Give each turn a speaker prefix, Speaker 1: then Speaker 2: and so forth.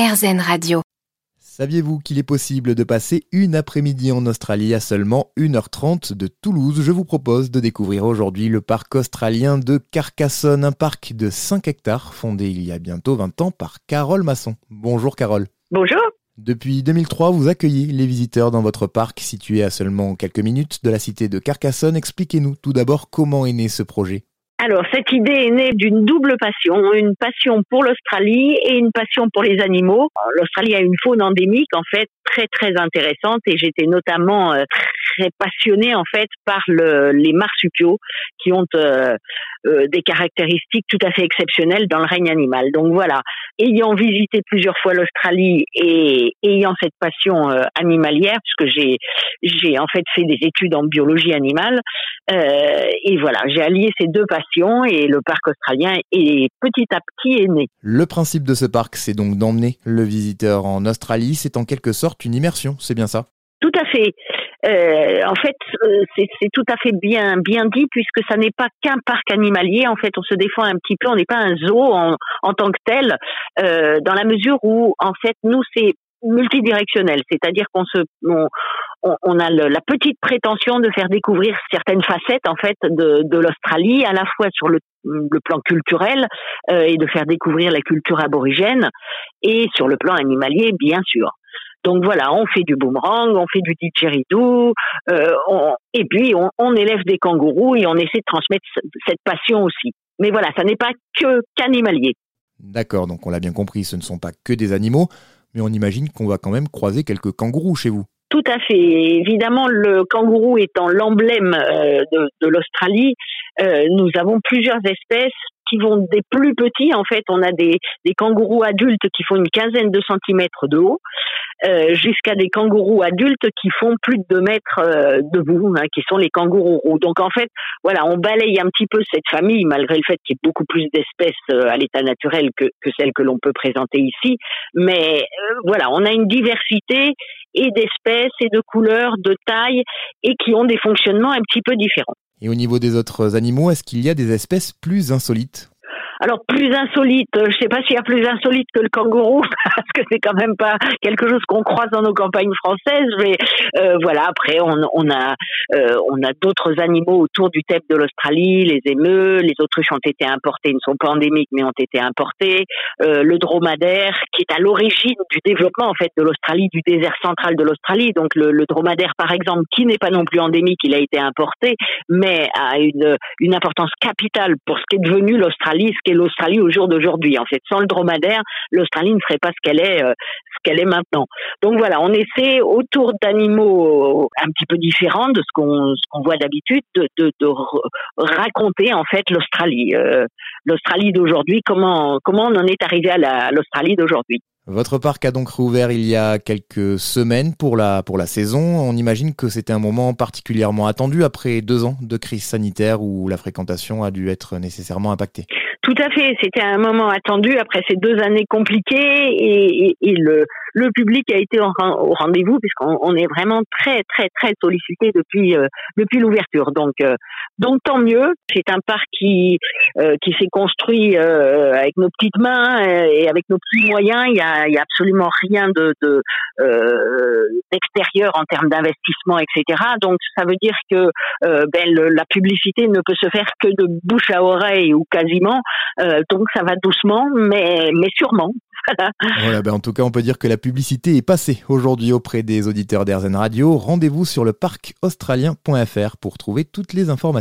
Speaker 1: RZN Radio.
Speaker 2: Saviez-vous qu'il est possible de passer une après-midi en Australie à seulement 1h30 de Toulouse? Je vous propose de découvrir aujourd'hui le parc australien de Carcassonne, un parc de 5 hectares fondé il y a bientôt 20 ans par Carole Masson. Bonjour Carole.
Speaker 3: Bonjour.
Speaker 2: Depuis 2003, vous accueillez les visiteurs dans votre parc situé à seulement quelques minutes de la cité de Carcassonne. Expliquez-nous tout d'abord comment est né ce projet.
Speaker 3: Alors, cette idée est née d'une double passion, une passion pour l'Australie et une passion pour les animaux. L'Australie a une faune endémique, en fait, très, très intéressante et j'étais notamment euh, très passionnée, en fait, par le, les marsupiaux qui ont euh, euh, des caractéristiques tout à fait exceptionnelles dans le règne animal. Donc voilà, ayant visité plusieurs fois l'Australie et ayant cette passion animalière, puisque j'ai j'ai en fait fait des études en biologie animale, et voilà, j'ai allié ces deux passions et le parc australien est petit à petit est né.
Speaker 2: Le principe de ce parc, c'est donc d'emmener le visiteur en Australie. C'est en quelque sorte une immersion, c'est bien ça?
Speaker 3: Tout à fait. Euh, en fait, euh, c'est tout à fait bien bien dit puisque ça n'est pas qu'un parc animalier. En fait, on se défend un petit peu. On n'est pas un zoo en, en tant que tel, euh, dans la mesure où en fait nous c'est multidirectionnel, c'est-à-dire qu'on se on, on, a la petite prétention de faire découvrir certaines facettes en fait de, de l'Australie, à la fois sur le, le plan culturel euh, et de faire découvrir la culture aborigène, et sur le plan animalier bien sûr. Donc voilà, on fait du boomerang, on fait du didgeridoo, euh, et puis on, on, élève des kangourous et on essaie de transmettre cette passion aussi. Mais voilà, ça n'est pas que qu'animalier.
Speaker 2: D'accord, donc on l'a bien compris, ce ne sont pas que des animaux, mais on imagine qu'on va quand même croiser quelques kangourous chez vous.
Speaker 3: Tout à fait. Évidemment, le kangourou étant l'emblème euh, de, de l'Australie, euh, nous avons plusieurs espèces qui vont des plus petits. En fait, on a des, des kangourous adultes qui font une quinzaine de centimètres de haut, euh, jusqu'à des kangourous adultes qui font plus de deux mètres euh, debout, hein, qui sont les kangourous roux. Donc en fait, voilà, on balaye un petit peu cette famille, malgré le fait qu'il y ait beaucoup plus d'espèces euh, à l'état naturel que, que celles que l'on peut présenter ici. Mais euh, voilà, on a une diversité et d'espèces et de couleurs, de tailles, et qui ont des fonctionnements un petit peu différents.
Speaker 2: Et au niveau des autres animaux, est-ce qu'il y a des espèces plus insolites?
Speaker 3: Alors plus insolite, euh, je sais pas s'il y a plus insolite que le kangourou parce que c'est quand même pas quelque chose qu'on croise dans nos campagnes françaises. Mais euh, voilà, après on, on a euh, on a d'autres animaux autour du thème de l'Australie, les émeux, les autruches ont été importées, ne sont pas endémiques mais ont été importées. Euh, le dromadaire qui est à l'origine du développement en fait de l'Australie, du désert central de l'Australie. Donc le, le dromadaire par exemple, qui n'est pas non plus endémique, il a été importé, mais a une une importance capitale pour ce qui est devenu l'Australie, l'Australie au jour d'aujourd'hui. En fait, sans le dromadaire, l'Australie ne serait pas ce qu'elle est, euh, est maintenant. Donc voilà, on essaie autour d'animaux euh, un petit peu différents de ce qu'on voit d'habitude, de, de, de, raconter en fait l'Australie, euh, l'Australie d'aujourd'hui, comment comment on en est arrivé à l'Australie d'aujourd'hui.
Speaker 2: Votre parc a donc rouvert il y a quelques semaines pour la, pour la saison. On imagine que c'était un moment particulièrement attendu après deux ans de crise sanitaire où la fréquentation a dû être nécessairement impactée.
Speaker 3: Tout à fait, c'était un moment attendu après ces deux années compliquées et, le, le public a été au, rendez-vous puisqu'on est vraiment très très très sollicité depuis euh, depuis l'ouverture. Donc euh, donc tant mieux. C'est un parc qui euh, qui s'est construit avec nos petites mains et avec nos petits moyens. Il y a absolument rien de, de d'extérieur en termes d'investissement, etc. Donc ça veut dire que ben, la publicité ne peut se faire que de bouche à oreille ou quasiment. donc ça va doucement, mais mais sûrement.
Speaker 2: Voilà. ben en tout cas, on peut dire que la publicité est passée aujourd'hui auprès des auditeurs d'Airzen Radio. Rendez-vous sur le parc australien.fr pour trouver toutes les informations.